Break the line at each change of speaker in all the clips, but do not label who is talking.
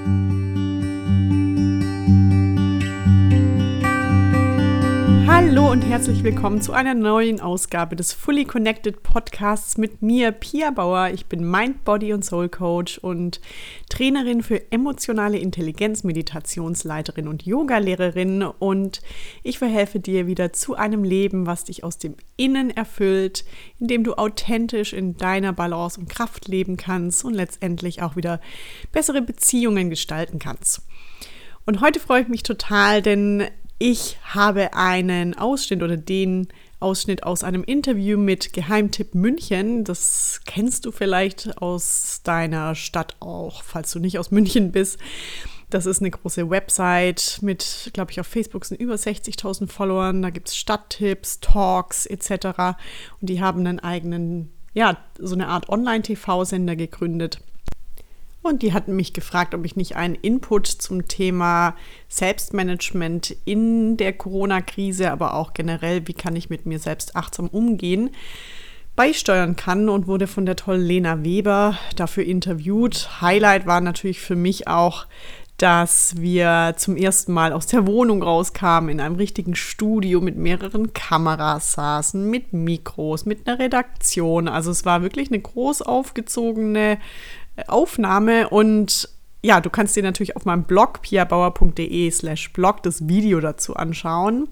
Hallo und herzlich willkommen zu einer neuen Ausgabe des Fully Connected Podcasts mit mir, Pia Bauer. Ich bin Mind, Body und Soul Coach und Trainerin für emotionale Intelligenz, Meditationsleiterin und Yogalehrerin. Und ich verhelfe dir wieder zu einem Leben, was dich aus dem Innen erfüllt, in dem du authentisch in deiner Balance und Kraft leben kannst und letztendlich auch wieder bessere Beziehungen gestalten kannst. Und heute freue ich mich total, denn ich habe einen Ausschnitt oder den Ausschnitt aus einem Interview mit Geheimtipp München. Das kennst du vielleicht aus deiner Stadt auch, falls du nicht aus München bist. Das ist eine große Website mit, glaube ich, auf Facebook sind über 60.000 Followern. Da gibt es Stadttipps, Talks etc. Und die haben einen eigenen, ja, so eine Art Online-TV-Sender gegründet. Und die hatten mich gefragt, ob ich nicht einen Input zum Thema Selbstmanagement in der Corona-Krise, aber auch generell, wie kann ich mit mir selbst achtsam umgehen, beisteuern kann und wurde von der tollen Lena Weber dafür interviewt. Highlight war natürlich für mich auch, dass wir zum ersten Mal aus der Wohnung rauskamen, in einem richtigen Studio mit mehreren Kameras saßen, mit Mikros, mit einer Redaktion. Also es war wirklich eine groß aufgezogene Aufnahme und ja, du kannst dir natürlich auf meinem Blog piabauer.de slash blog das Video dazu anschauen.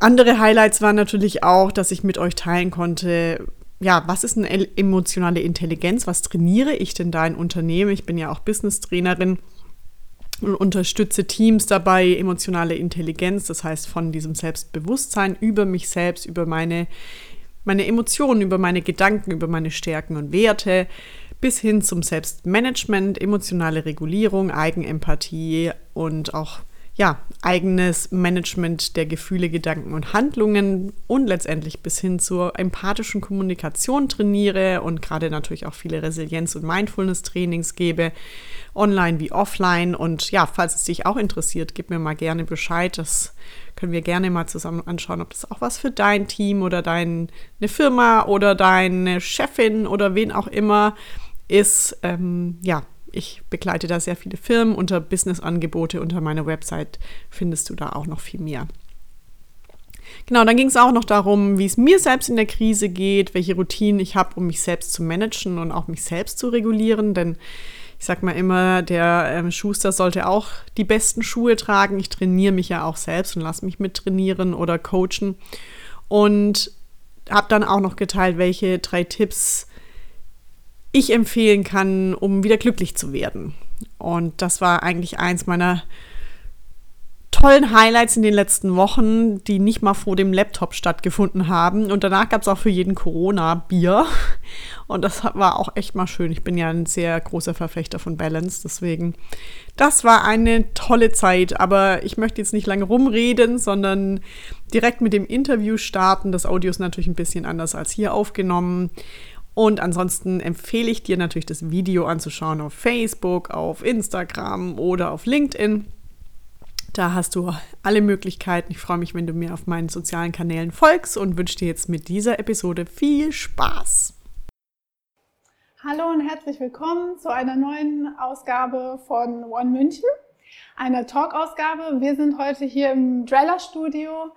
Andere Highlights waren natürlich auch, dass ich mit euch teilen konnte, ja, was ist eine emotionale Intelligenz? Was trainiere ich denn da in Unternehmen? Ich bin ja auch Business-Trainerin und unterstütze Teams dabei, emotionale Intelligenz, das heißt von diesem Selbstbewusstsein über mich selbst, über meine, meine Emotionen, über meine Gedanken, über meine Stärken und Werte bis hin zum Selbstmanagement, emotionale Regulierung, Eigenempathie und auch ja, eigenes Management der Gefühle, Gedanken und Handlungen und letztendlich bis hin zur empathischen Kommunikation trainiere und gerade natürlich auch viele Resilienz- und Mindfulness-Trainings gebe, online wie offline. Und ja, falls es dich auch interessiert, gib mir mal gerne Bescheid. Das können wir gerne mal zusammen anschauen, ob das auch was für dein Team oder deine Firma oder deine Chefin oder wen auch immer ist, ähm, ja, ich begleite da sehr viele Firmen. Unter Business-Angebote unter meiner Website findest du da auch noch viel mehr. Genau, dann ging es auch noch darum, wie es mir selbst in der Krise geht, welche Routinen ich habe, um mich selbst zu managen und auch mich selbst zu regulieren. Denn ich sage mal immer, der ähm, Schuster sollte auch die besten Schuhe tragen. Ich trainiere mich ja auch selbst und lasse mich mit trainieren oder coachen. Und habe dann auch noch geteilt, welche drei Tipps ich empfehlen kann, um wieder glücklich zu werden. Und das war eigentlich eins meiner tollen Highlights in den letzten Wochen, die nicht mal vor dem Laptop stattgefunden haben. Und danach gab es auch für jeden Corona-Bier. Und das war auch echt mal schön. Ich bin ja ein sehr großer Verfechter von Balance, deswegen. Das war eine tolle Zeit, aber ich möchte jetzt nicht lange rumreden, sondern direkt mit dem Interview starten. Das Audio ist natürlich ein bisschen anders als hier aufgenommen. Und ansonsten empfehle ich dir natürlich das Video anzuschauen auf Facebook, auf Instagram oder auf LinkedIn. Da hast du alle Möglichkeiten. Ich freue mich, wenn du mir auf meinen sozialen Kanälen folgst und wünsche dir jetzt mit dieser Episode viel Spaß.
Hallo und herzlich willkommen zu einer neuen Ausgabe von One München, einer Talk-Ausgabe. Wir sind heute hier im Dreller Studio,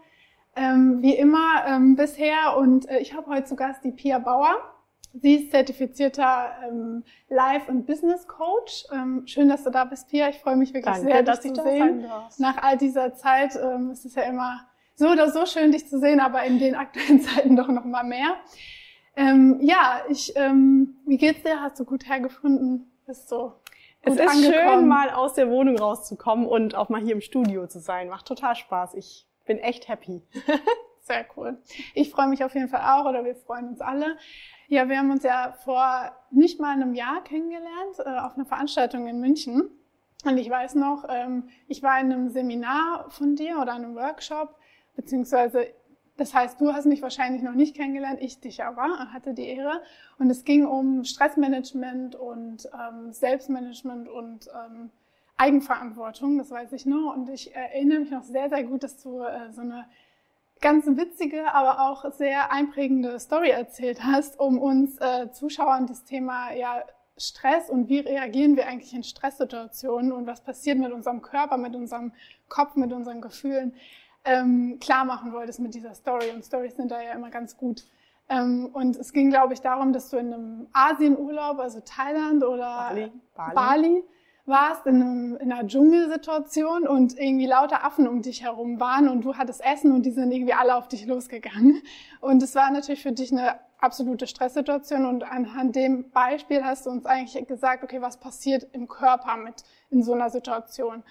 ähm, wie immer ähm, bisher. Und äh, ich habe heute zu Gast die Pia Bauer. Sie ist zertifizierter ähm, Life- und Business Coach. Ähm, schön, dass du da bist, Pia. Ich freue mich wirklich Danke, sehr, dich zu sehen. Nach all dieser Zeit ähm, ist es ja immer so oder so schön, dich zu sehen, aber in den aktuellen Zeiten doch noch mal mehr. Ähm, ja, ich, ähm, wie geht's dir? Hast du gut hergefunden? Bist so
es ist angekommen? schön, mal aus der Wohnung rauszukommen und auch mal hier im Studio zu sein. Macht total Spaß. Ich bin echt happy.
Sehr cool. Ich freue mich auf jeden Fall auch oder wir freuen uns alle. Ja, wir haben uns ja vor nicht mal einem Jahr kennengelernt äh, auf einer Veranstaltung in München. Und ich weiß noch, ähm, ich war in einem Seminar von dir oder einem Workshop, beziehungsweise, das heißt, du hast mich wahrscheinlich noch nicht kennengelernt, ich dich aber, hatte die Ehre. Und es ging um Stressmanagement und ähm, Selbstmanagement und ähm, Eigenverantwortung, das weiß ich noch. Und ich erinnere mich noch sehr, sehr gut, dass du äh, so eine ganz witzige, aber auch sehr einprägende Story erzählt hast, um uns äh, Zuschauern das Thema ja Stress und wie reagieren wir eigentlich in Stresssituationen und was passiert mit unserem Körper, mit unserem Kopf, mit unseren Gefühlen, ähm, klar machen wolltest mit dieser Story. Und Stories sind da ja immer ganz gut. Ähm, und es ging, glaube ich, darum, dass du in einem Asienurlaub, also Thailand oder Bali, Bali. Bali warst, in, einem, in einer Dschungelsituation und irgendwie lauter Affen um dich herum waren und du hattest Essen und die sind irgendwie alle auf dich losgegangen. Und es war natürlich für dich eine absolute Stresssituation und anhand dem Beispiel hast du uns eigentlich gesagt, okay, was passiert im Körper mit in so einer Situation?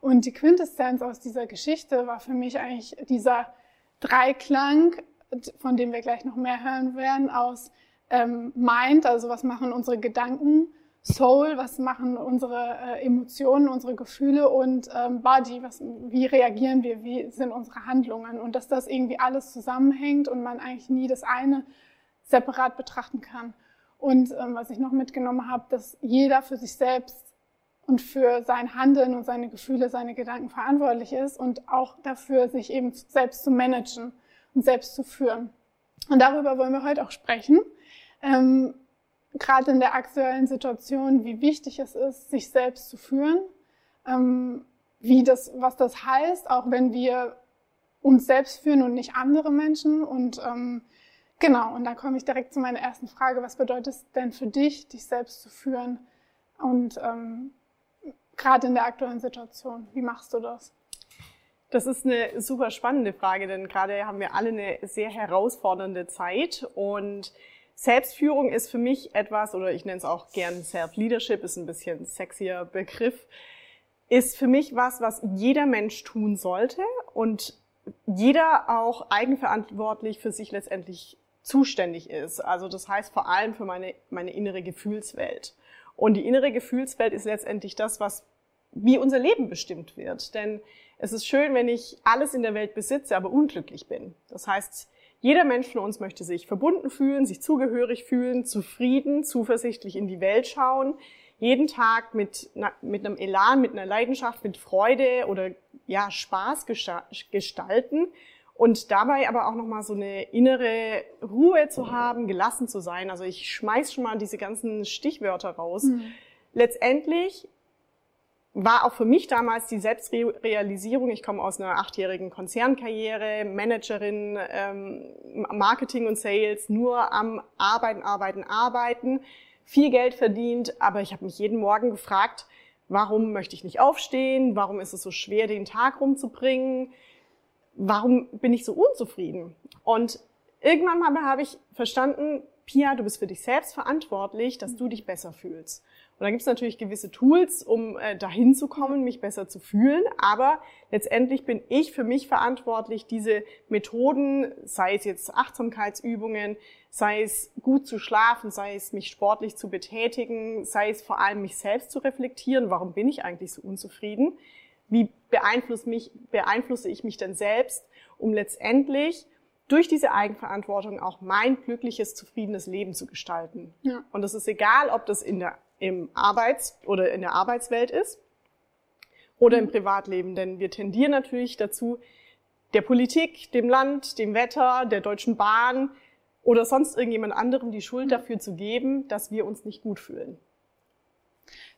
Und die Quintessenz aus dieser Geschichte war für mich eigentlich dieser Dreiklang, von dem wir gleich noch mehr hören werden, aus ähm, Mind, also was machen unsere Gedanken, Soul, was machen unsere äh, Emotionen, unsere Gefühle und ähm, Body, was, wie reagieren wir, wie sind unsere Handlungen und dass das irgendwie alles zusammenhängt und man eigentlich nie das eine separat betrachten kann. Und ähm, was ich noch mitgenommen habe, dass jeder für sich selbst und für sein Handeln und seine Gefühle, seine Gedanken verantwortlich ist und auch dafür, sich eben selbst zu managen und selbst zu führen. Und darüber wollen wir heute auch sprechen. Ähm, Gerade in der aktuellen Situation, wie wichtig es ist, sich selbst zu führen, ähm, wie das, was das heißt, auch wenn wir uns selbst führen und nicht andere Menschen. Und ähm, genau, und dann komme ich direkt zu meiner ersten Frage: Was bedeutet es denn für dich, dich selbst zu führen? Und ähm, gerade in der aktuellen Situation, wie machst du das?
Das ist eine super spannende Frage, denn gerade haben wir alle eine sehr herausfordernde Zeit und Selbstführung ist für mich etwas, oder ich nenne es auch gern Self-Leadership, ist ein bisschen sexier Begriff, ist für mich was, was jeder Mensch tun sollte und jeder auch eigenverantwortlich für sich letztendlich zuständig ist. Also das heißt vor allem für meine, meine innere Gefühlswelt. Und die innere Gefühlswelt ist letztendlich das, was wie unser Leben bestimmt wird. Denn es ist schön, wenn ich alles in der Welt besitze, aber unglücklich bin. Das heißt, jeder Mensch von uns möchte sich verbunden fühlen, sich zugehörig fühlen, zufrieden, zuversichtlich in die Welt schauen, jeden Tag mit, mit einem Elan, mit einer Leidenschaft, mit Freude oder ja, Spaß gestalten und dabei aber auch nochmal so eine innere Ruhe zu haben, gelassen zu sein. Also ich schmeiß schon mal diese ganzen Stichwörter raus. Mhm. Letztendlich war auch für mich damals die Selbstrealisierung. Ich komme aus einer achtjährigen Konzernkarriere, Managerin, ähm, Marketing und Sales, nur am Arbeiten, Arbeiten, Arbeiten, viel Geld verdient, aber ich habe mich jeden Morgen gefragt, warum möchte ich nicht aufstehen? Warum ist es so schwer, den Tag rumzubringen? Warum bin ich so unzufrieden? Und irgendwann mal habe ich verstanden, Pia, du bist für dich selbst verantwortlich, dass du dich besser fühlst. Und da gibt es natürlich gewisse Tools, um äh, dahin zu kommen, mich besser zu fühlen. Aber letztendlich bin ich für mich verantwortlich, diese Methoden, sei es jetzt Achtsamkeitsübungen, sei es gut zu schlafen, sei es mich sportlich zu betätigen, sei es vor allem mich selbst zu reflektieren. Warum bin ich eigentlich so unzufrieden? Wie beeinflusse, mich, beeinflusse ich mich denn selbst, um letztendlich durch diese Eigenverantwortung auch mein glückliches, zufriedenes Leben zu gestalten. Ja. Und das ist egal, ob das in der im Arbeits- oder in der Arbeitswelt ist oder im Privatleben. Denn wir tendieren natürlich dazu, der Politik, dem Land, dem Wetter, der Deutschen Bahn oder sonst irgendjemand anderem die Schuld dafür zu geben, dass wir uns nicht gut fühlen.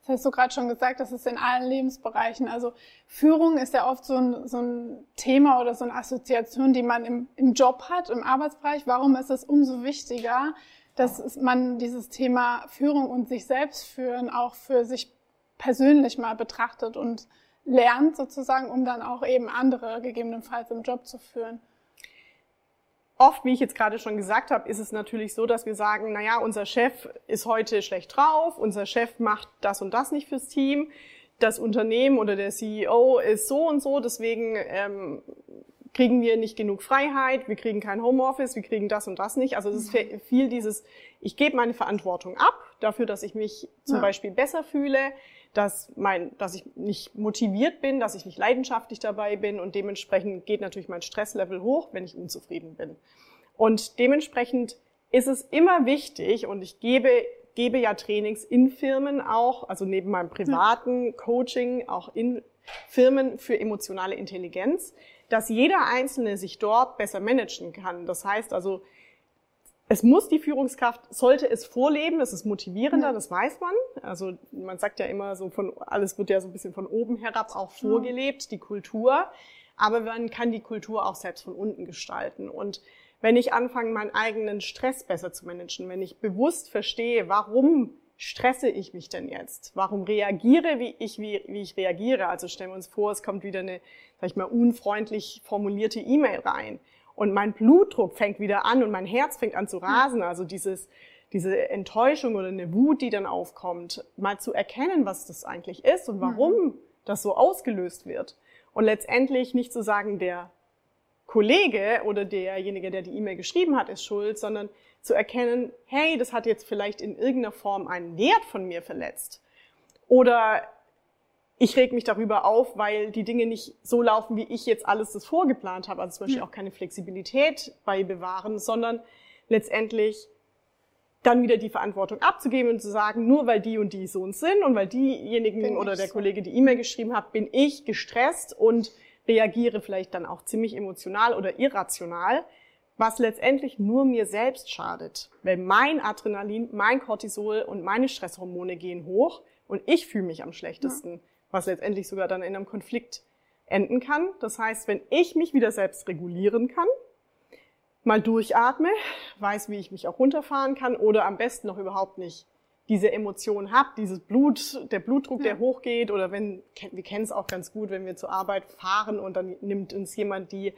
Das hast du gerade schon gesagt, das ist in allen Lebensbereichen. Also Führung ist ja oft so ein, so ein Thema oder so eine Assoziation, die man im, im Job hat, im Arbeitsbereich. Warum ist es umso wichtiger, dass man dieses Thema Führung und sich selbst führen auch für sich persönlich mal betrachtet und lernt sozusagen, um dann auch eben andere gegebenenfalls im Job zu führen.
Oft, wie ich jetzt gerade schon gesagt habe, ist es natürlich so, dass wir sagen, na ja, unser Chef ist heute schlecht drauf, unser Chef macht das und das nicht fürs Team, das Unternehmen oder der CEO ist so und so, deswegen ähm, kriegen wir nicht genug Freiheit, wir kriegen kein Homeoffice, wir kriegen das und das nicht. Also es ist mhm. viel dieses, ich gebe meine Verantwortung ab dafür, dass ich mich zum ja. Beispiel besser fühle, dass, mein, dass ich nicht motiviert bin, dass ich nicht leidenschaftlich dabei bin und dementsprechend geht natürlich mein Stresslevel hoch, wenn ich unzufrieden bin. Und dementsprechend ist es immer wichtig und ich gebe gebe ja Trainings in Firmen auch, also neben meinem privaten Coaching auch in Firmen für emotionale Intelligenz dass jeder Einzelne sich dort besser managen kann. Das heißt also, es muss die Führungskraft, sollte es vorleben, das ist motivierender, ja. das weiß man. Also man sagt ja immer so von, alles wird ja so ein bisschen von oben herab auch vorgelebt, die Kultur. Aber man kann die Kultur auch selbst von unten gestalten. Und wenn ich anfange, meinen eigenen Stress besser zu managen, wenn ich bewusst verstehe, warum stresse ich mich denn jetzt? Warum reagiere wie ich, wie, wie ich reagiere? Also stellen wir uns vor, es kommt wieder eine, sag ich mal, unfreundlich formulierte E-Mail rein und mein Blutdruck fängt wieder an und mein Herz fängt an zu rasen. Also dieses, diese Enttäuschung oder eine Wut, die dann aufkommt, mal zu erkennen, was das eigentlich ist und warum mhm. das so ausgelöst wird. Und letztendlich nicht zu sagen, der Kollege oder derjenige, der die E-Mail geschrieben hat, ist schuld, sondern zu erkennen, hey, das hat jetzt vielleicht in irgendeiner Form einen Wert von mir verletzt. Oder ich reg mich darüber auf, weil die Dinge nicht so laufen, wie ich jetzt alles das vorgeplant habe. Also zum Beispiel auch keine Flexibilität bei bewahren, sondern letztendlich dann wieder die Verantwortung abzugeben und zu sagen, nur weil die und die so und sind und weil diejenigen bin oder der so. Kollege die E-Mail geschrieben hat, bin ich gestresst und reagiere vielleicht dann auch ziemlich emotional oder irrational, was letztendlich nur mir selbst schadet. Weil mein Adrenalin, mein Cortisol und meine Stresshormone gehen hoch und ich fühle mich am schlechtesten. Ja was letztendlich sogar dann in einem Konflikt enden kann. Das heißt, wenn ich mich wieder selbst regulieren kann, mal durchatme, weiß, wie ich mich auch runterfahren kann oder am besten noch überhaupt nicht diese Emotion habe, dieses Blut, der Blutdruck, ja. der hochgeht oder wenn, wir kennen es auch ganz gut, wenn wir zur Arbeit fahren und dann nimmt uns jemand die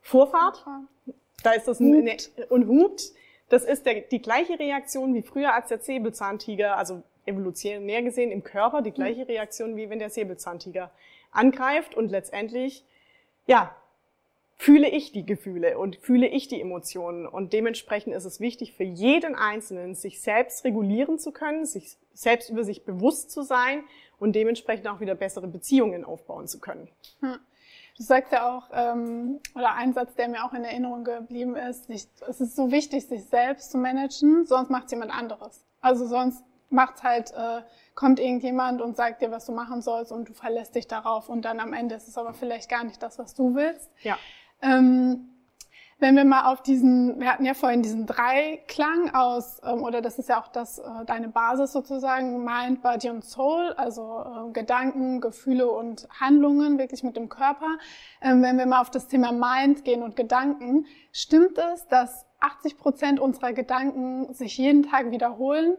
Vorfahrt, da ist das ein, und hupt. Das ist der, die gleiche Reaktion wie früher als der Säbelzahntiger, also evolutionär gesehen im Körper die gleiche Reaktion, wie wenn der Säbelzahntiger angreift und letztendlich, ja, fühle ich die Gefühle und fühle ich die Emotionen. Und dementsprechend ist es wichtig für jeden Einzelnen, sich selbst regulieren zu können, sich selbst über sich bewusst zu sein und dementsprechend auch wieder bessere Beziehungen aufbauen zu können.
Hm. Du sagst ja auch, ähm, oder ein Satz, der mir auch in Erinnerung geblieben ist, sich, es ist so wichtig, sich selbst zu managen, sonst macht es jemand anderes. Also sonst macht's halt, äh, kommt irgendjemand und sagt dir, was du machen sollst und du verlässt dich darauf und dann am Ende ist es aber vielleicht gar nicht das, was du willst.
Ja.
Ähm, wenn wir mal auf diesen, wir hatten ja vorhin diesen Dreiklang aus, ähm, oder das ist ja auch das, äh, deine Basis sozusagen, Mind, Body und Soul, also äh, Gedanken, Gefühle und Handlungen, wirklich mit dem Körper. Ähm, wenn wir mal auf das Thema Mind gehen und Gedanken, stimmt es, dass 80 Prozent unserer Gedanken sich jeden Tag wiederholen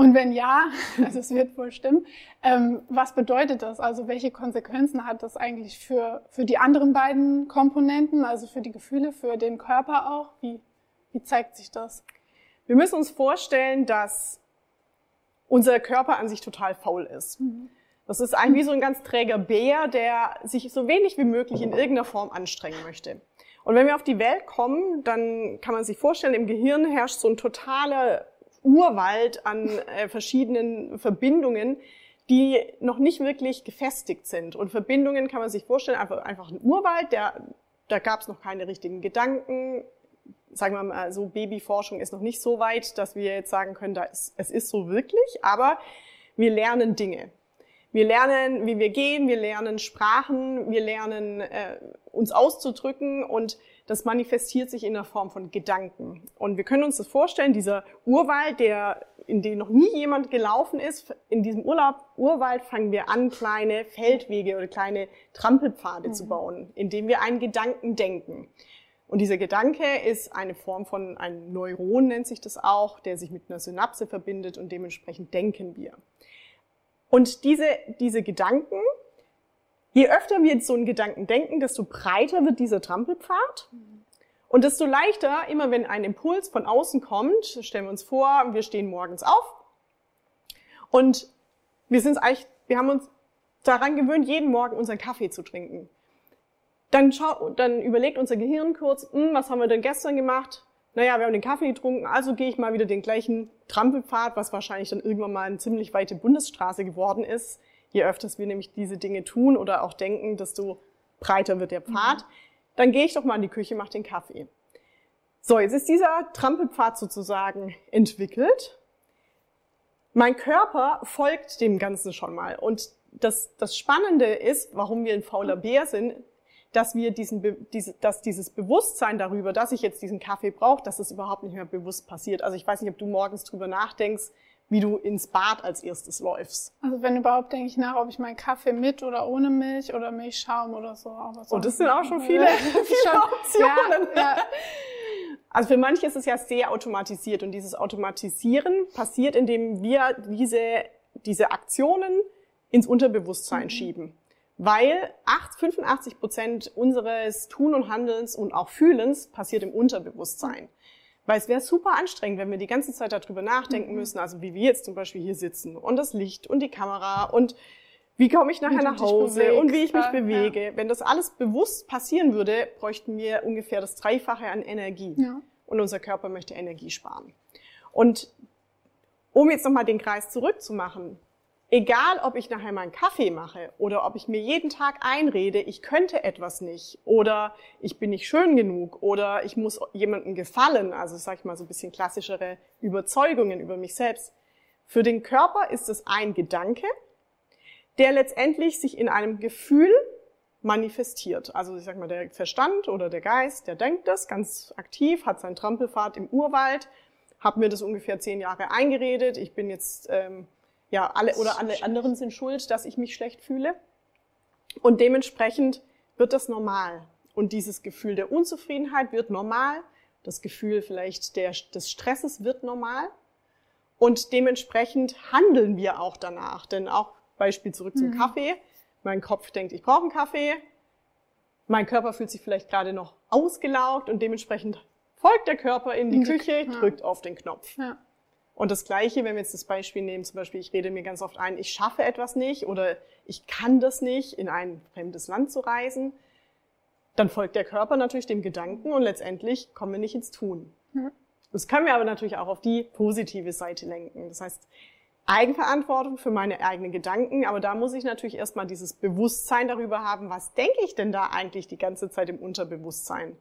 und wenn ja, also es wird wohl stimmen, ähm, was bedeutet das? Also welche Konsequenzen hat das eigentlich für, für die anderen beiden Komponenten, also für die Gefühle, für den Körper auch? Wie, wie zeigt sich das?
Wir müssen uns vorstellen, dass unser Körper an sich total faul ist. Mhm. Das ist ein, wie so ein ganz träger Bär, der sich so wenig wie möglich in irgendeiner Form anstrengen möchte. Und wenn wir auf die Welt kommen, dann kann man sich vorstellen, im Gehirn herrscht so ein totaler Urwald an äh, verschiedenen Verbindungen, die noch nicht wirklich gefestigt sind. Und Verbindungen kann man sich vorstellen, einfach, einfach ein Urwald, der, da gab es noch keine richtigen Gedanken. Sagen wir mal so, Babyforschung ist noch nicht so weit, dass wir jetzt sagen können, da ist, es ist so wirklich, aber wir lernen Dinge. Wir lernen, wie wir gehen, wir lernen Sprachen, wir lernen äh, uns auszudrücken und das manifestiert sich in der Form von Gedanken. Und wir können uns das vorstellen, dieser Urwald, der, in den noch nie jemand gelaufen ist, in diesem Urlaub, Urwald fangen wir an, kleine Feldwege oder kleine Trampelpfade mhm. zu bauen, indem wir einen Gedanken denken. Und dieser Gedanke ist eine Form von einem Neuron, nennt sich das auch, der sich mit einer Synapse verbindet und dementsprechend denken wir. Und diese, diese Gedanken Je öfter wir so einen Gedanken denken, desto breiter wird dieser Trampelpfad. Und desto leichter, immer wenn ein Impuls von außen kommt, stellen wir uns vor, wir stehen morgens auf und wir sind eigentlich, wir haben uns daran gewöhnt, jeden Morgen unseren Kaffee zu trinken. Dann, schau, dann überlegt unser Gehirn kurz, hm, was haben wir denn gestern gemacht? Naja, wir haben den Kaffee getrunken, also gehe ich mal wieder den gleichen Trampelpfad, was wahrscheinlich dann irgendwann mal eine ziemlich weite Bundesstraße geworden ist, Je öfters wir nämlich diese Dinge tun oder auch denken, desto breiter wird der Pfad. Mhm. Dann gehe ich doch mal in die Küche, mache den Kaffee. So, jetzt ist dieser Trampelpfad sozusagen entwickelt. Mein Körper folgt dem Ganzen schon mal. Und das, das Spannende ist, warum wir ein fauler Bär sind, dass wir diesen, diese, dass dieses Bewusstsein darüber, dass ich jetzt diesen Kaffee brauche, dass es überhaupt nicht mehr bewusst passiert. Also ich weiß nicht, ob du morgens drüber nachdenkst, wie du ins Bad als erstes läufst.
Also wenn überhaupt denke ich nach, ob ich meinen Kaffee mit oder ohne Milch oder Milchschaum oder so. Aber
so. Und das sind auch schon viele, viele Optionen. Ja, ja. Also für manche ist es ja sehr automatisiert und dieses Automatisieren passiert, indem wir diese, diese Aktionen ins Unterbewusstsein mhm. schieben. Weil 8, 85 Prozent unseres Tun und Handelns und auch Fühlens passiert im Unterbewusstsein. Weil es wäre super anstrengend, wenn wir die ganze Zeit darüber nachdenken mhm. müssen, also wie wir jetzt zum Beispiel hier sitzen und das Licht und die Kamera und wie komme ich nachher nach Hause und wie ich mich bewege. Ja. Wenn das alles bewusst passieren würde, bräuchten wir ungefähr das Dreifache an Energie. Ja. Und unser Körper möchte Energie sparen. Und um jetzt nochmal den Kreis zurückzumachen, Egal, ob ich nachher meinen Kaffee mache oder ob ich mir jeden Tag einrede, ich könnte etwas nicht oder ich bin nicht schön genug oder ich muss jemandem gefallen, also sag ich mal so ein bisschen klassischere Überzeugungen über mich selbst. Für den Körper ist es ein Gedanke, der letztendlich sich in einem Gefühl manifestiert. Also ich sag mal, der Verstand oder der Geist, der denkt das ganz aktiv, hat seinen Trampelfahrt im Urwald, hat mir das ungefähr zehn Jahre eingeredet, ich bin jetzt ähm, ja, alle oder alle anderen sind schuld, dass ich mich schlecht fühle. Und dementsprechend wird das normal. Und dieses Gefühl der Unzufriedenheit wird normal. Das Gefühl vielleicht der, des Stresses wird normal. Und dementsprechend handeln wir auch danach. Denn auch Beispiel zurück zum mhm. Kaffee. Mein Kopf denkt, ich brauche einen Kaffee. Mein Körper fühlt sich vielleicht gerade noch ausgelaugt und dementsprechend folgt der Körper in die, in die Küche, ja. drückt auf den Knopf. Ja. Und das Gleiche, wenn wir jetzt das Beispiel nehmen, zum Beispiel, ich rede mir ganz oft ein, ich schaffe etwas nicht oder ich kann das nicht, in ein fremdes Land zu reisen, dann folgt der Körper natürlich dem Gedanken und letztendlich kommen wir nicht ins Tun. Mhm. Das können wir aber natürlich auch auf die positive Seite lenken. Das heißt, Eigenverantwortung für meine eigenen Gedanken, aber da muss ich natürlich erstmal dieses Bewusstsein darüber haben, was denke ich denn da eigentlich die ganze Zeit im Unterbewusstsein?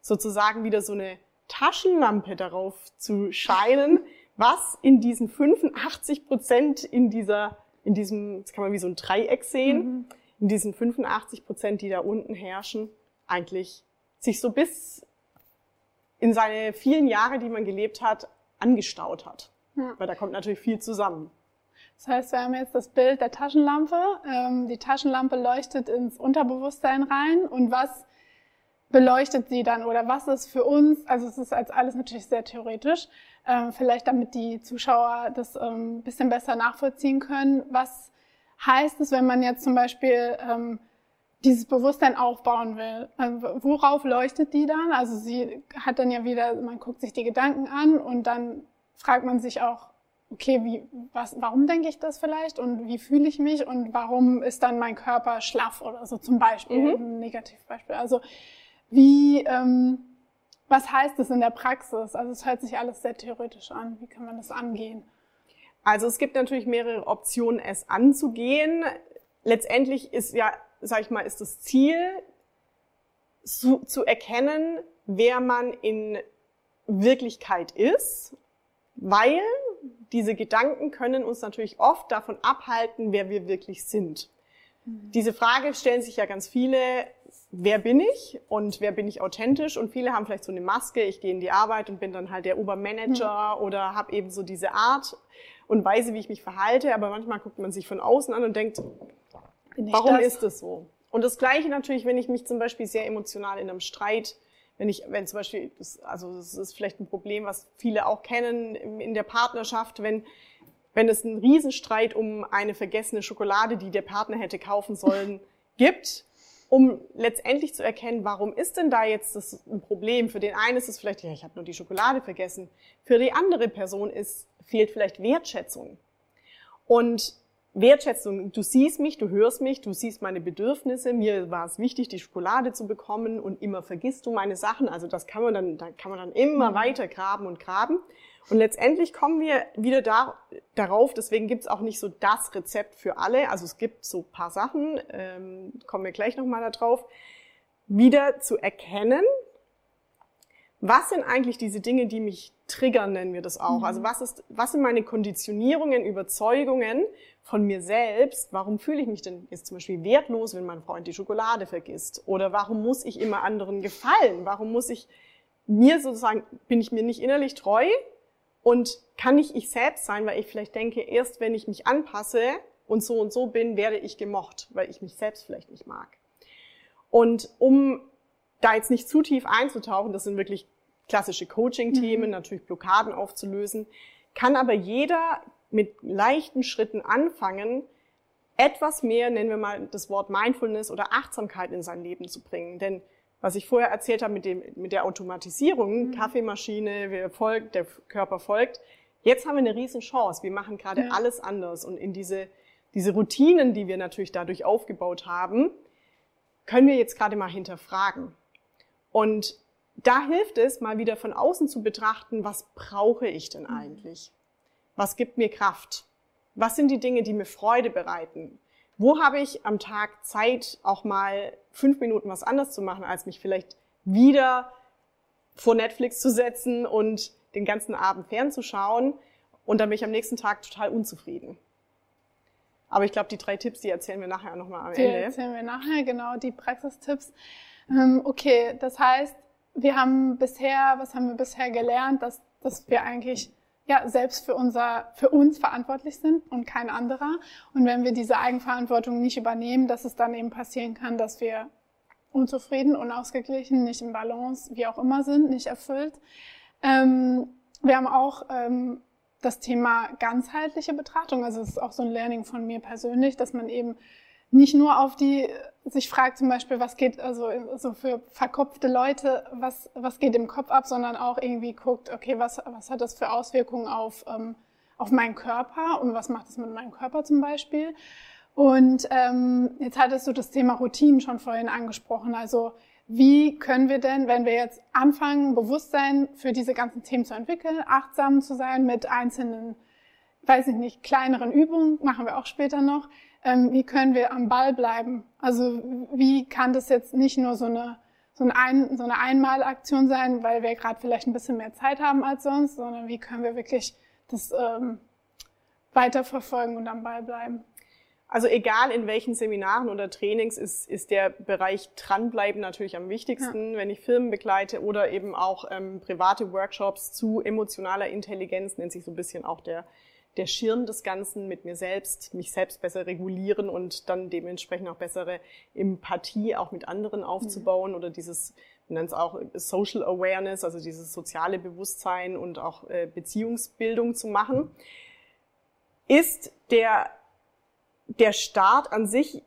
Sozusagen wieder so eine Taschenlampe darauf zu scheinen, was in diesen 85 Prozent in dieser, in diesem, das kann man wie so ein Dreieck sehen, mhm. in diesen 85 Prozent, die da unten herrschen, eigentlich sich so bis in seine vielen Jahre, die man gelebt hat, angestaut hat. Ja. Weil da kommt natürlich viel zusammen.
Das heißt, wir haben jetzt das Bild der Taschenlampe. Ähm, die Taschenlampe leuchtet ins Unterbewusstsein rein und was beleuchtet sie dann oder was ist für uns, also es ist als alles natürlich sehr theoretisch, ähm, vielleicht damit die Zuschauer das ähm, bisschen besser nachvollziehen können. Was heißt es, wenn man jetzt zum Beispiel ähm, dieses Bewusstsein aufbauen will? Also, worauf leuchtet die dann? Also sie hat dann ja wieder, man guckt sich die Gedanken an und dann fragt man sich auch, okay, wie, was, warum denke ich das vielleicht und wie fühle ich mich und warum ist dann mein Körper schlaff oder so zum Beispiel, mhm. ein Negativbeispiel. Also wie, ähm, was heißt es in der Praxis? Also es hört sich alles sehr theoretisch an. Wie kann man das angehen?
Also es gibt natürlich mehrere Optionen, es anzugehen. Letztendlich ist ja, sag ich mal, ist das Ziel zu, zu erkennen, wer man in Wirklichkeit ist, weil diese Gedanken können uns natürlich oft davon abhalten, wer wir wirklich sind. Mhm. Diese Frage stellen sich ja ganz viele wer bin ich und wer bin ich authentisch und viele haben vielleicht so eine Maske, ich gehe in die Arbeit und bin dann halt der Obermanager mhm. oder habe eben so diese Art und weiß, wie ich mich verhalte, aber manchmal guckt man sich von außen an und denkt, warum das? ist das so? Und das Gleiche natürlich, wenn ich mich zum Beispiel sehr emotional in einem Streit, wenn ich, wenn zum Beispiel, das, also das ist vielleicht ein Problem, was viele auch kennen in der Partnerschaft, wenn wenn es einen Riesenstreit um eine vergessene Schokolade, die der Partner hätte kaufen sollen, gibt, um letztendlich zu erkennen, warum ist denn da jetzt das ein Problem? Für den einen ist es vielleicht, ja, ich habe nur die Schokolade vergessen. Für die andere Person ist, fehlt vielleicht Wertschätzung. Und Wertschätzung, du siehst mich, du hörst mich, du siehst meine Bedürfnisse, mir war es wichtig, die Schokolade zu bekommen und immer vergisst du meine Sachen. Also das kann man dann, da kann man dann immer mhm. weiter graben und graben. Und letztendlich kommen wir wieder da, darauf, deswegen gibt's auch nicht so das Rezept für alle. Also es gibt so paar Sachen, ähm, kommen wir gleich nochmal darauf, wieder zu erkennen, was sind eigentlich diese Dinge, die mich triggern, nennen wir das auch. Also was, ist, was sind meine Konditionierungen, Überzeugungen von mir selbst? Warum fühle ich mich denn jetzt zum Beispiel wertlos, wenn mein Freund die Schokolade vergisst? Oder warum muss ich immer anderen gefallen? Warum muss ich mir sozusagen, bin ich mir nicht innerlich treu und kann nicht ich selbst sein, weil ich vielleicht denke, erst wenn ich mich anpasse und so und so bin, werde ich gemocht, weil ich mich selbst vielleicht nicht mag. Und um da jetzt nicht zu tief einzutauchen, das sind wirklich klassische Coaching-Themen, mhm. natürlich Blockaden aufzulösen, kann aber jeder mit leichten Schritten anfangen, etwas mehr, nennen wir mal das Wort Mindfulness oder Achtsamkeit in sein Leben zu bringen. Denn was ich vorher erzählt habe mit, dem, mit der Automatisierung, mhm. Kaffeemaschine, wir folgt, der Körper folgt, jetzt haben wir eine riesen Chance. Wir machen gerade ja. alles anders. Und in diese, diese Routinen, die wir natürlich dadurch aufgebaut haben, können wir jetzt gerade mal hinterfragen. Und da hilft es, mal wieder von außen zu betrachten, was brauche ich denn eigentlich? Was gibt mir Kraft? Was sind die Dinge, die mir Freude bereiten? Wo habe ich am Tag Zeit, auch mal fünf Minuten was anderes zu machen, als mich vielleicht wieder vor Netflix zu setzen und den ganzen Abend fernzuschauen und dann bin ich am nächsten Tag total unzufrieden. Aber ich glaube, die drei Tipps, die erzählen wir nachher nochmal am
die
Ende.
Die erzählen wir nachher, genau, die Praxistipps. Ähm, okay, das heißt, wir haben bisher, was haben wir bisher gelernt, dass, dass wir eigentlich ja, selbst für unser, für uns verantwortlich sind und kein anderer. Und wenn wir diese Eigenverantwortung nicht übernehmen, dass es dann eben passieren kann, dass wir unzufrieden, unausgeglichen, nicht im Balance, wie auch immer sind, nicht erfüllt. Ähm, wir haben auch ähm, das Thema ganzheitliche Betrachtung. Also es ist auch so ein Learning von mir persönlich, dass man eben nicht nur auf die sich fragt zum Beispiel, was geht also so für verkopfte Leute, was was geht im Kopf ab, sondern auch irgendwie guckt, okay, was was hat das für Auswirkungen auf ähm, auf meinen Körper und was macht es mit meinem Körper zum Beispiel? Und ähm, jetzt hattest du das Thema Routinen schon vorhin angesprochen. Also wie können wir denn, wenn wir jetzt anfangen, Bewusstsein für diese ganzen Themen zu entwickeln, achtsam zu sein mit einzelnen, weiß ich nicht, kleineren Übungen, machen wir auch später noch, ähm, wie können wir am Ball bleiben? Also wie kann das jetzt nicht nur so eine so eine, Ein, so eine Einmalaktion sein, weil wir gerade vielleicht ein bisschen mehr Zeit haben als sonst, sondern wie können wir wirklich das ähm, weiterverfolgen und am Ball bleiben?
Also egal in welchen Seminaren oder Trainings ist, ist der Bereich dranbleiben natürlich am wichtigsten, ja. wenn ich Firmen begleite oder eben auch ähm, private Workshops zu emotionaler Intelligenz, nennt sich so ein bisschen auch der der Schirm des Ganzen mit mir selbst, mich selbst besser regulieren und dann dementsprechend auch bessere Empathie auch mit anderen aufzubauen mhm. oder dieses, man nennt es auch Social Awareness, also dieses soziale Bewusstsein und auch äh, Beziehungsbildung zu machen, ist der, der Start an sich,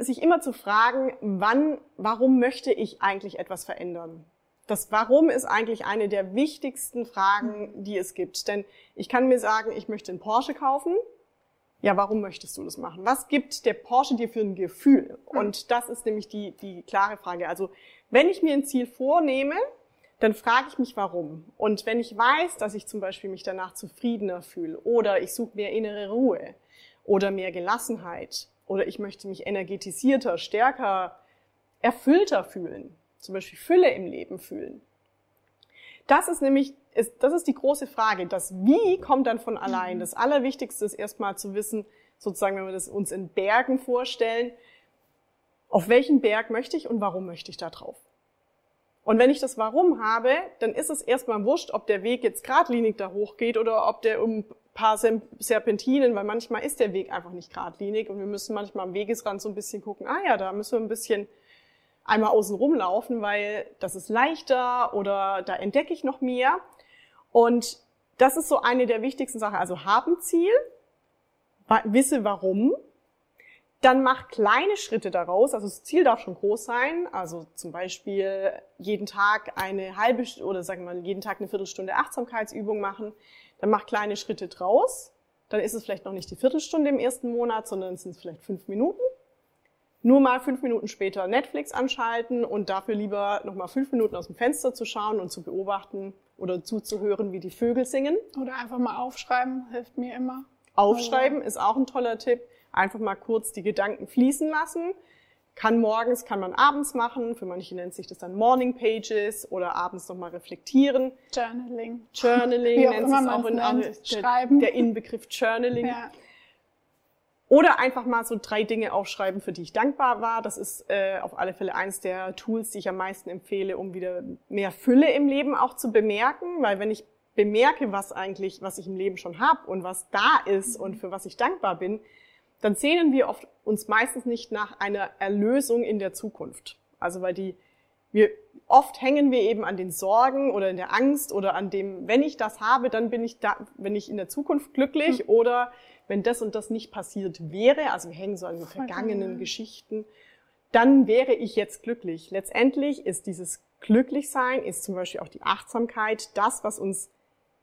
sich immer zu fragen, wann, warum möchte ich eigentlich etwas verändern? Das Warum ist eigentlich eine der wichtigsten Fragen, die es gibt. Denn ich kann mir sagen, ich möchte einen Porsche kaufen. Ja, warum möchtest du das machen? Was gibt der Porsche dir für ein Gefühl? Und das ist nämlich die, die klare Frage. Also, wenn ich mir ein Ziel vornehme, dann frage ich mich, warum. Und wenn ich weiß, dass ich zum Beispiel mich danach zufriedener fühle oder ich suche mehr innere Ruhe oder mehr Gelassenheit oder ich möchte mich energetisierter, stärker, erfüllter fühlen, zum Beispiel Fülle im Leben fühlen? Das ist nämlich, das ist die große Frage. Das Wie kommt dann von allein. Mhm. Das Allerwichtigste ist erstmal zu wissen, sozusagen, wenn wir das uns in Bergen vorstellen, auf welchen Berg möchte ich und warum möchte ich da drauf? Und wenn ich das Warum habe, dann ist es erstmal wurscht, ob der Weg jetzt geradlinig da hochgeht oder ob der um ein paar Serpentinen, weil manchmal ist der Weg einfach nicht geradlinig und wir müssen manchmal am Wegesrand so ein bisschen gucken, ah ja, da müssen wir ein bisschen einmal außen rumlaufen, weil das ist leichter oder da entdecke ich noch mehr. Und das ist so eine der wichtigsten Sachen. Also haben Ziel, wisse warum, dann mach kleine Schritte daraus. Also das Ziel darf schon groß sein. Also zum Beispiel jeden Tag eine halbe oder sagen wir mal jeden Tag eine Viertelstunde Achtsamkeitsübung machen. Dann mach kleine Schritte draus. Dann ist es vielleicht noch nicht die Viertelstunde im ersten Monat, sondern es sind vielleicht fünf Minuten nur mal fünf Minuten später Netflix anschalten und dafür lieber noch mal fünf Minuten aus dem Fenster zu schauen und zu beobachten oder zuzuhören, wie die Vögel singen.
Oder einfach mal aufschreiben, hilft mir immer.
Aufschreiben also. ist auch ein toller Tipp. Einfach mal kurz die Gedanken fließen lassen. Kann morgens, kann man abends machen. Für manche nennt sich das dann Morning Pages oder abends nochmal reflektieren.
Journaling.
Journaling nennt sich auch in
Schreiben.
der Inbegriff Journaling.
Ja.
Oder einfach mal so drei Dinge aufschreiben, für die ich dankbar war. Das ist äh, auf alle Fälle eins der Tools, die ich am meisten empfehle, um wieder mehr Fülle im Leben auch zu bemerken. Weil wenn ich bemerke, was eigentlich, was ich im Leben schon habe und was da ist und für was ich dankbar bin, dann sehnen wir oft uns meistens nicht nach einer Erlösung in der Zukunft. Also weil die, wir, oft hängen wir eben an den Sorgen oder in der Angst oder an dem, wenn ich das habe, dann bin ich da, wenn ich in der Zukunft glücklich oder wenn das und das nicht passiert wäre, also wir hängen so an den vergangenen Geschichten, dann wäre ich jetzt glücklich. Letztendlich ist dieses Glücklichsein, ist zum Beispiel auch die Achtsamkeit, das, was uns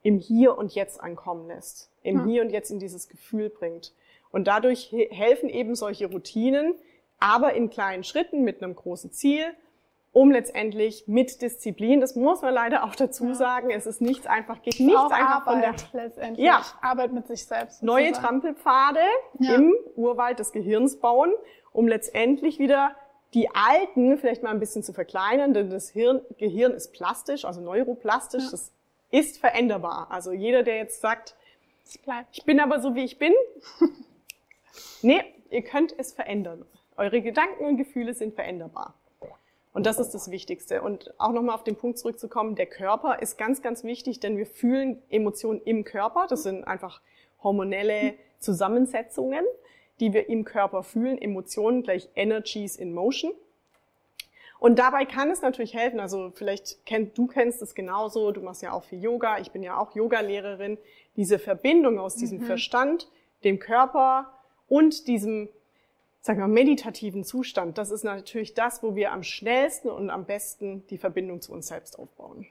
im Hier und Jetzt ankommen lässt, im Hier und Jetzt in dieses Gefühl bringt. Und dadurch he- helfen eben solche Routinen, aber in kleinen Schritten mit einem großen Ziel, um letztendlich mit Disziplin, das muss man leider auch dazu sagen, es ist nichts einfach, geht nichts
auch
einfach von der
Arbeit letztendlich.
Ja.
Arbeit mit sich selbst.
neue
sozusagen.
Trampelpfade
Ja.
im Urwald des Gehirns bauen, um letztendlich wieder die alten vielleicht mal ein bisschen zu verkleinern, denn das Hirn, Gehirn ist plastisch, also neuroplastisch,
Ja.
das ist veränderbar. Also jeder, der jetzt sagt, ich bin aber so, wie ich bin, nee, ihr könnt es verändern. Eure Gedanken und Gefühle sind veränderbar. Und das ist das Wichtigste. Und auch nochmal auf den Punkt zurückzukommen, der Körper ist ganz, ganz wichtig, denn wir fühlen Emotionen im Körper. Das sind einfach hormonelle Zusammensetzungen, die wir im Körper fühlen. Emotionen gleich Energies in Motion. Und dabei kann es natürlich helfen, also vielleicht kennt, du kennst es genauso, du machst ja auch viel Yoga, ich bin ja auch Yogalehrerin, diese Verbindung aus diesem Verstand, dem Körper und diesem, sagen wir, meditativen Zustand, das ist natürlich das, wo wir am schnellsten und am besten die Verbindung zu uns selbst aufbauen.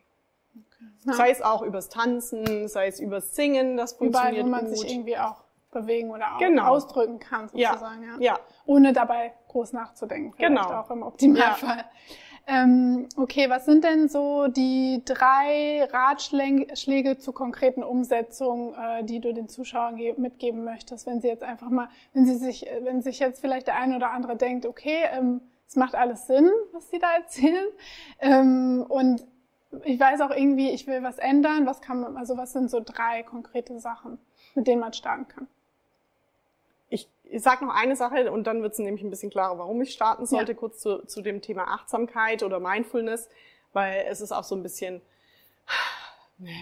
Ja.
Sei es auch übers Tanzen, sei es übers Singen, das
Überall,
funktioniert
wo man
gut.
sich irgendwie auch bewegen oder auch
Genau.
ausdrücken kann,
ja,
sozusagen. Ja.
ja,
Ohne dabei groß nachzudenken.
Genau.
auch im Optimalfall. Ähm, okay, was sind denn so die drei Ratschläge zur konkreten Umsetzung, äh, die du den Zuschauern ge- mitgeben möchtest, wenn sie jetzt einfach mal, wenn sie sich, äh, wenn sich jetzt vielleicht der eine oder andere denkt, okay, ähm, es macht alles Sinn, was sie da erzählen, ähm, und ich weiß auch irgendwie, ich will was ändern. Was kann man, also was sind so drei konkrete Sachen, mit denen man starten kann?
Ich, sage noch eine Sache und dann wird es nämlich ein bisschen klarer, warum ich starten sollte,
Ja.
kurz zu, zu dem Thema Achtsamkeit oder Mindfulness, weil es ist auch so ein bisschen,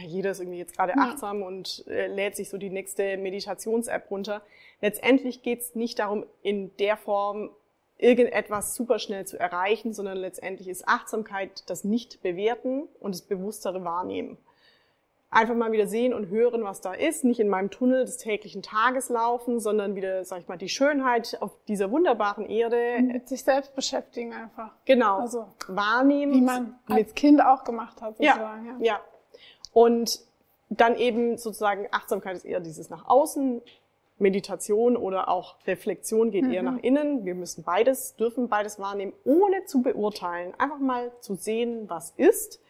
jeder ist irgendwie jetzt gerade
Ja.
achtsam und äh, lädt sich so die nächste Meditations-App runter. Letztendlich geht es nicht darum, in der Form irgendetwas super schnell zu erreichen, sondern letztendlich ist Achtsamkeit das Nicht-Bewerten und das bewusstere Wahrnehmen einfach mal wieder sehen und hören, was da ist, nicht in meinem Tunnel des täglichen Tages laufen, sondern wieder, sag ich mal, die Schönheit auf dieser wunderbaren Erde,
Mit sich selbst beschäftigen einfach.
genau,
Also,
wahrnehmen.
Wie man
mit,
als Kind auch gemacht hat,
ja,
sozusagen. Ja.
ja. Und dann eben sozusagen Achtsamkeit ist eher dieses nach außen, Meditation oder auch Reflexion geht eher nach innen. Wir müssen beides, dürfen beides wahrnehmen, ohne zu beurteilen. Einfach mal zu sehen, was ist.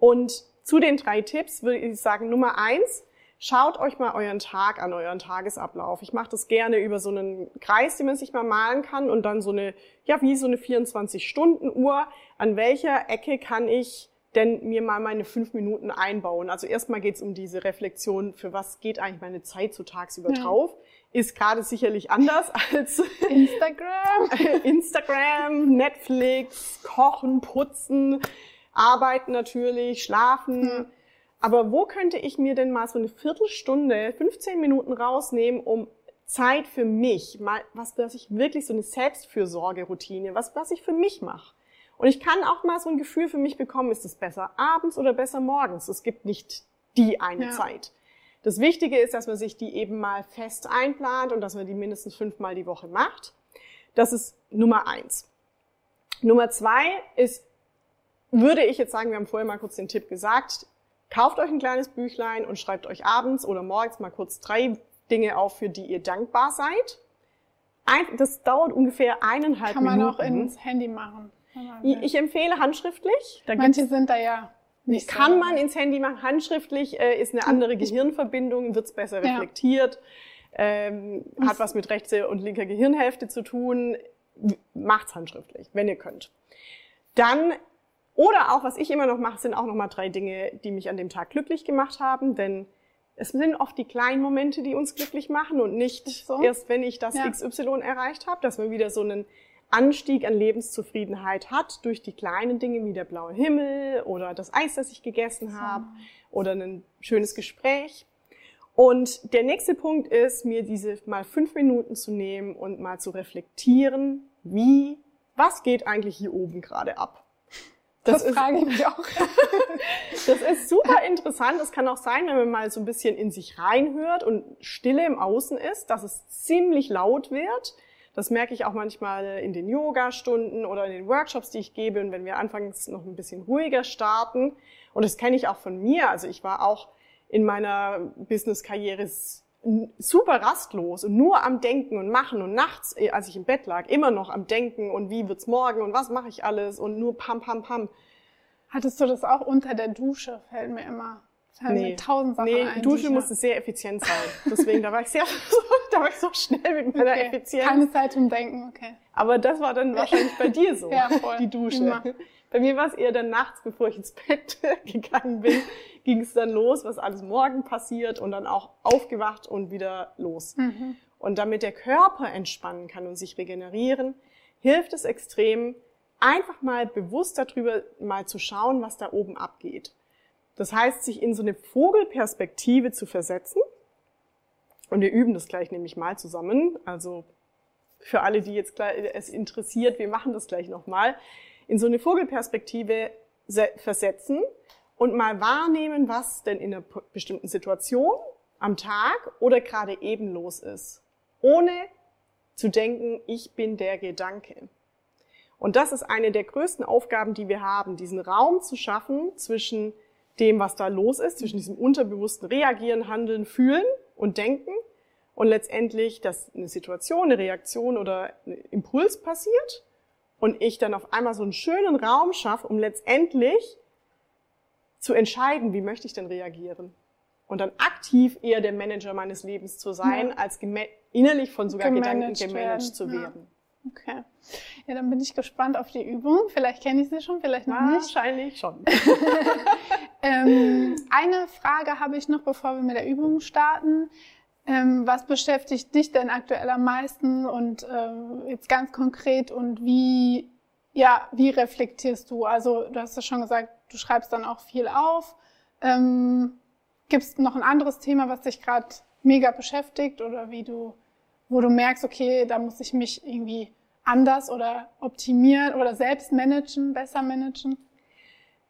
Und zu den drei Tipps würde ich sagen, Nummer eins, schaut euch mal euren Tag an, euren Tagesablauf. Ich mache das gerne über so einen Kreis, den man sich mal malen kann und dann so eine, ja, wie so eine 24-Stunden-Uhr. An welcher Ecke kann ich denn mir mal meine fünf Minuten einbauen? Also erstmal geht's um diese Reflexion, für was geht eigentlich meine Zeit so tagsüber
Ja.
drauf? Ist gerade sicherlich anders als
Instagram.
Instagram, Netflix, Kochen, Putzen, Arbeiten natürlich, Schlafen.
Ja.
Aber wo könnte ich mir denn mal so eine Viertelstunde, 15 Minuten rausnehmen, um Zeit für mich, mal was, was ich wirklich so eine Selbstfürsorge-Routine, was, was ich für mich mache. Und ich kann auch mal so ein Gefühl für mich bekommen, ist es besser abends oder besser morgens? Es gibt nicht die eine
Ja.
Zeit. Das Wichtige ist, dass man sich die eben mal fest einplant und dass man die mindestens fünfmal die Woche macht. Das ist Nummer eins. Nummer zwei ist, würde ich jetzt sagen, wir haben vorher mal kurz den Tipp gesagt, kauft euch ein kleines Büchlein und schreibt euch abends oder morgens mal kurz drei Dinge auf, für die ihr dankbar seid. Ein, das dauert ungefähr eineinhalb
Kann man
Minuten.
auch ins Handy machen.
ich, ich empfehle handschriftlich. Da
Manche sind da ja nicht so
kann
dabei.
man ins Handy machen. Handschriftlich äh, ist eine andere Gehirnverbindung, wird's besser
Ja.
reflektiert, ähm, hat was mit rechter und linker Gehirnhälfte zu tun. macht's handschriftlich, wenn ihr könnt. Dann oder auch, was ich immer noch mache, sind auch noch mal drei Dinge, die mich an dem Tag glücklich gemacht haben, denn es sind oft die kleinen Momente, die uns glücklich machen und nicht so. erst, wenn ich das ja. XY erreicht habe, dass man wieder so einen Anstieg an Lebenszufriedenheit hat durch die kleinen Dinge wie der blaue Himmel oder das Eis, das ich gegessen habe oder ein schönes Gespräch. Und der nächste Punkt ist, mir diese mal fünf Minuten zu nehmen und mal zu reflektieren, wie, was geht eigentlich hier oben gerade ab?
Das, das frage ich mich auch.
das ist super interessant. Es kann auch sein, wenn man mal so ein bisschen in sich reinhört und Stille im Außen ist, dass es ziemlich laut wird das merke ich auch manchmal in den Yoga-Stunden oder in den Workshops, die ich gebe. Und wenn wir anfangs noch ein bisschen ruhiger starten, und das kenne ich auch von mir, also ich war auch in meiner Business-Karriere super rastlos und nur am Denken und Machen und nachts, äh, als ich im Bett lag, immer noch am Denken und wie wird's morgen und was mache ich alles und nur pam, pam, pam.
Hattest du das auch unter der Dusche, fällt mir immer
nee. tausend Sachen nee, ein, Dusche musste sehr effizient sein. Deswegen, da war ich sehr, da war ich so schnell mit meiner okay. Effizienz.
Keine Zeit zum Denken, okay.
Aber das war dann wahrscheinlich bei dir so, ja, voll. die Dusche. Immer. Bei mir war es eher dann nachts, bevor ich ins Bett gegangen bin, ging es dann los, was alles morgen passiert und dann auch aufgewacht und wieder los. Mhm. Und damit der Körper entspannen kann und sich regenerieren, hilft es extrem, einfach mal bewusst darüber mal zu schauen, was da oben abgeht. Das heißt, sich in so eine Vogelperspektive zu versetzen. Und wir üben das gleich nämlich mal zusammen. Also für alle, die jetzt es interessiert, wir machen das gleich nochmal. In so eine Vogelperspektive versetzen und mal wahrnehmen, was denn in einer bestimmten Situation am Tag oder gerade eben los ist. Ohne zu denken, ich bin der Gedanke. Und das ist eine der größten Aufgaben, die wir haben, diesen Raum zu schaffen zwischen dem, was da los ist, zwischen diesem unterbewussten Reagieren, Handeln, Fühlen und Denken und letztendlich, dass eine Situation, eine Reaktion oder ein Impuls passiert und ich dann auf einmal so einen schönen Raum schaffe, um letztendlich zu entscheiden, wie möchte ich denn reagieren. Und dann aktiv eher der Manager meines Lebens zu sein, ja. als innerlich von sogar Gemanagt Gedanken gemanagt werden. zu werden.
Okay. Ja, dann bin ich gespannt auf die Übung. Vielleicht kenne ich sie schon, vielleicht noch
nicht. Wahrscheinlich schon.
ähm, eine Frage habe ich noch, bevor wir mit der Übung starten. Ähm, was beschäftigt dich denn aktuell am meisten und ähm, jetzt ganz konkret und wie, ja, wie reflektierst du? Also du hast ja schon gesagt, du schreibst dann auch viel auf. Ähm, Gibt es noch ein anderes Thema, was dich gerade mega beschäftigt oder wie du wo du merkst, okay, da muss ich mich irgendwie anders oder optimieren oder selbst managen, besser managen?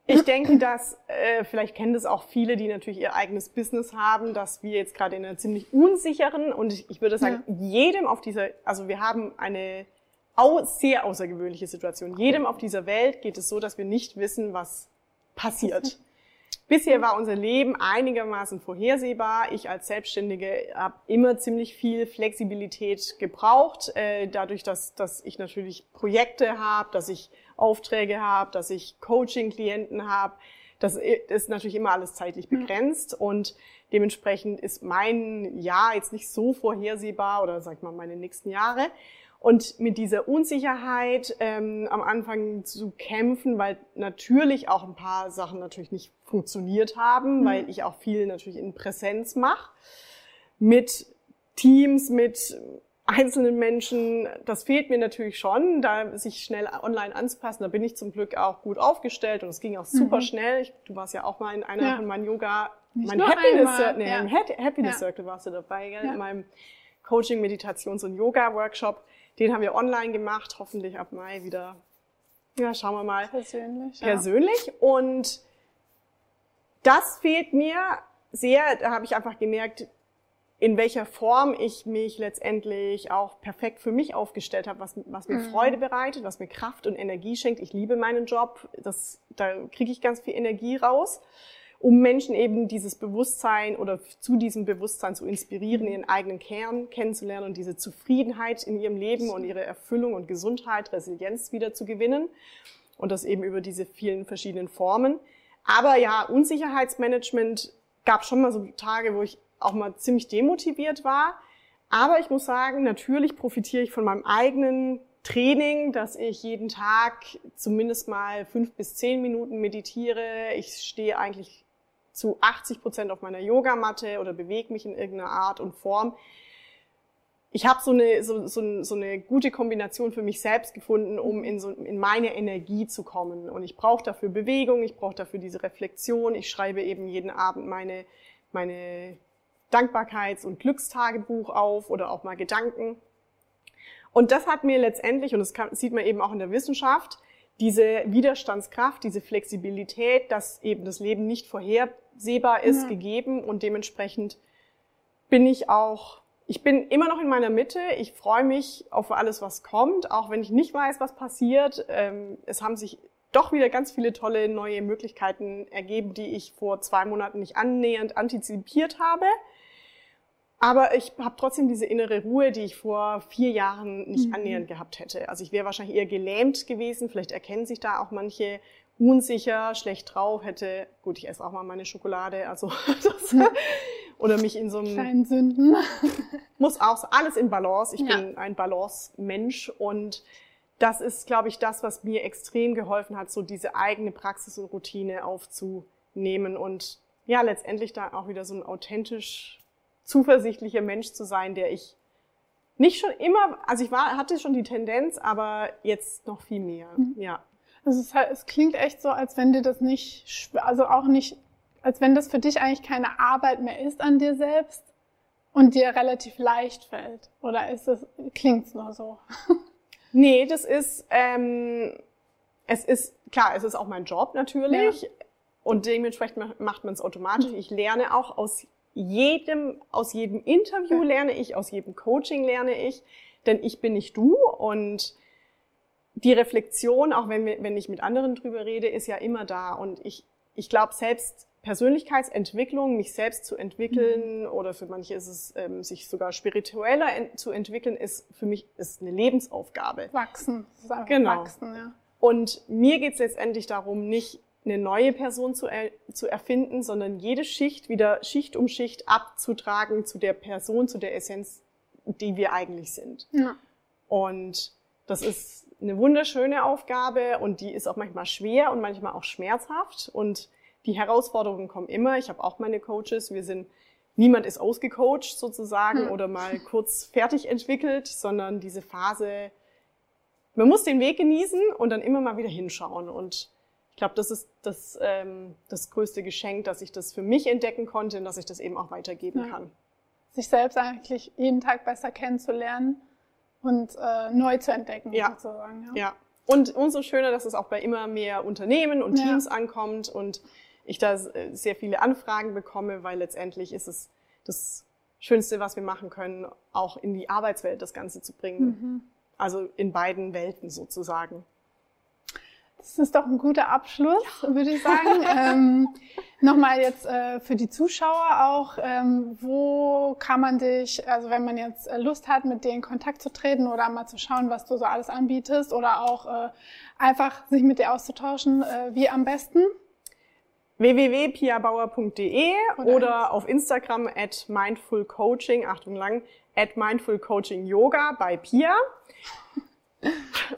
Ich denke, dass äh, vielleicht kennen das auch viele, die natürlich ihr eigenes Business haben, dass wir jetzt gerade in einer ziemlich unsicheren und ich, ich würde sagen, ja. jedem auf dieser, also wir haben eine au sehr außergewöhnliche Situation. Jedem auf dieser Welt geht es so, dass wir nicht wissen, was passiert. Bisher war unser Leben einigermaßen vorhersehbar. Ich als Selbstständige habe immer ziemlich viel Flexibilität gebraucht, äh, dadurch, dass, dass ich natürlich Projekte habe, dass ich Aufträge habe, dass ich Coaching-Klienten habe. Das ist natürlich immer alles zeitlich begrenzt und dementsprechend ist mein Jahr jetzt nicht so vorhersehbar oder sag mal meine nächsten Jahre. Und mit dieser Unsicherheit ähm, am Anfang zu kämpfen, weil natürlich auch ein paar Sachen natürlich nicht funktioniert haben, mhm. weil ich auch viel natürlich in Präsenz mache. Mit Teams, mit einzelnen Menschen, das fehlt mir natürlich schon, da sich schnell online anzupassen. Da bin ich zum Glück auch gut aufgestellt und es ging auch super mhm. schnell. Ich, du warst ja auch mal in einer ja. von meinen Yoga, Nicht mein Happiness, Circle, nee, ja. Happiness ja. Circle warst du dabei, gell? in meinem Coaching, Meditations- und Yoga-Workshop. Den haben wir online gemacht, hoffentlich ab Mai wieder. Ja, schauen wir mal.
Persönlich.
Persönlich. Ja. Und das fehlt mir sehr. Da habe ich einfach gemerkt, in welcher Form ich mich letztendlich auch perfekt für mich aufgestellt habe, was, was mir mhm. Freude bereitet, was mir Kraft und Energie schenkt. Ich liebe meinen Job. Das, da kriege ich ganz viel Energie raus um Menschen eben dieses Bewusstsein oder zu diesem Bewusstsein zu inspirieren, ihren eigenen Kern kennenzulernen und diese Zufriedenheit in ihrem Leben und ihre Erfüllung und Gesundheit, Resilienz wieder zu gewinnen. Und das eben über diese vielen verschiedenen Formen. Aber ja, Unsicherheitsmanagement gab schon mal so Tage, wo ich auch mal ziemlich demotiviert war. Aber ich muss sagen, natürlich profitiere ich von meinem eigenen Training, dass ich jeden Tag zumindest mal fünf bis zehn Minuten meditiere. Ich stehe eigentlich zu 80 Prozent auf meiner Yogamatte oder bewege mich in irgendeiner Art und Form. Ich habe so eine, so, so, so eine gute Kombination für mich selbst gefunden, um in, so, in meine Energie zu kommen. Und ich brauche dafür Bewegung, ich brauche dafür diese Reflexion. Ich schreibe eben jeden Abend meine, meine Dankbarkeits- und Glückstagebuch auf oder auch mal Gedanken. Und das hat mir letztendlich, und das kann, sieht man eben auch in der Wissenschaft, diese Widerstandskraft, diese Flexibilität, dass eben das Leben nicht vorhersehbar ist, ja. gegeben und dementsprechend bin ich auch, ich bin immer noch in meiner Mitte. Ich freue mich auf alles, was kommt, auch wenn ich nicht weiß, was passiert. Ähm, es haben sich doch wieder ganz viele tolle neue Möglichkeiten ergeben, die ich vor zwei Monaten nicht annähernd antizipiert habe. Aber ich habe trotzdem diese innere Ruhe, die ich vor vier Jahren nicht mhm. annähernd gehabt hätte. Also ich wäre wahrscheinlich eher gelähmt gewesen. Vielleicht erkennen sich da auch manche unsicher, schlecht drauf, hätte, gut, ich esse auch mal meine Schokolade, also das, oder mich in so einem
kleinen Sünden.
muss auch alles in Balance. Ich ja. bin ein Balance-Mensch und das ist, glaube ich, das, was mir extrem geholfen hat, so diese eigene Praxis und Routine aufzunehmen und ja, letztendlich da auch wieder so ein authentisch zuversichtlicher Mensch zu sein, der ich nicht schon immer, also ich war, hatte schon die Tendenz, aber jetzt noch viel mehr, mhm. ja.
Also es, halt, es klingt echt so, als wenn dir das nicht, also auch nicht, als wenn das für dich eigentlich keine Arbeit mehr ist an dir selbst und dir relativ leicht fällt. Oder ist es, klingt's nur so?
nee, das ist, ähm, es ist, klar, es ist auch mein Job natürlich. Ja. Und dementsprechend macht man es automatisch. Ich lerne auch aus jedem, aus jedem Interview lerne ich, aus jedem Coaching lerne ich, denn ich bin nicht du und die Reflexion, auch wenn, wenn ich mit anderen drüber rede, ist ja immer da und ich, ich glaube selbst Persönlichkeitsentwicklung, mich selbst zu entwickeln mhm. oder für manche ist es ähm, sich sogar spiritueller ent zu entwickeln, ist für mich ist eine Lebensaufgabe.
Wachsen,
genau.
wachsen, ja.
Und mir geht es letztendlich darum, nicht eine neue Person zu, er, zu erfinden, sondern jede Schicht wieder Schicht um Schicht abzutragen zu der Person, zu der Essenz, die wir eigentlich sind. Ja. Und das ist eine wunderschöne Aufgabe und die ist auch manchmal schwer und manchmal auch schmerzhaft und die Herausforderungen kommen immer. Ich habe auch meine Coaches. Wir sind niemand ist ausgecoacht sozusagen hm. oder mal kurz fertig entwickelt, sondern diese Phase. Man muss den Weg genießen und dann immer mal wieder hinschauen und ich glaube, das ist das, ähm, das größte Geschenk, dass ich das für mich entdecken konnte und dass ich das eben auch weitergeben ja. kann.
Sich selbst eigentlich jeden Tag besser kennenzulernen und äh, neu zu entdecken,
ja. sozusagen. Ja. ja. Und umso schöner, dass es auch bei immer mehr Unternehmen und Teams ja. ankommt und ich da äh, sehr viele Anfragen bekomme, weil letztendlich ist es das Schönste, was wir machen können, auch in die Arbeitswelt das Ganze zu bringen. Mhm. Also in beiden Welten sozusagen.
Das ist doch ein guter Abschluss, würde ich sagen. ähm, Nochmal jetzt äh, für die Zuschauer auch, ähm, wo kann man dich, also wenn man jetzt äh, Lust hat, mit dir in Kontakt zu treten oder mal zu schauen, was du so alles anbietest oder auch äh, einfach sich mit dir auszutauschen, äh, wie am besten?
www.piabauer.de oder, oder auf Instagram at mindfulcoaching, Achtung lang, at mindfulcoachingyoga bei Pia.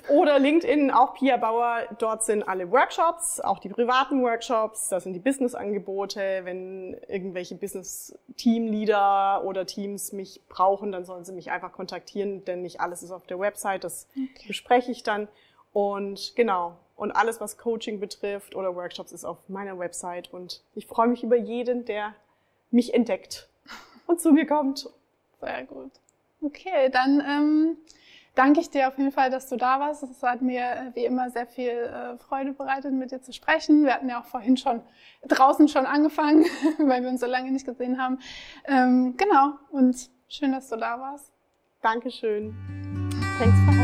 Oder LinkedIn, auch Pia Bauer. Dort sind alle Workshops, auch die privaten Workshops. Da sind die Business-Angebote. Wenn irgendwelche Business-Teamleader oder Teams mich brauchen, dann sollen sie mich einfach kontaktieren, denn nicht alles ist auf der Website. Das okay. bespreche ich dann. Und genau. Und alles, was Coaching betrifft oder Workshops, ist auf meiner Website. Und ich freue mich über jeden, der mich entdeckt und zu mir kommt.
Sehr gut. Okay, dann ähm, danke ich dir auf jeden Fall, dass du da warst. Es hat mir äh, wie immer sehr viel äh, Freude bereitet, mit dir zu sprechen. Wir hatten ja auch vorhin schon draußen schon angefangen, weil wir uns so lange nicht gesehen haben. Ähm, genau. Und schön, dass du da warst.
Dankeschön. Thanks for having me.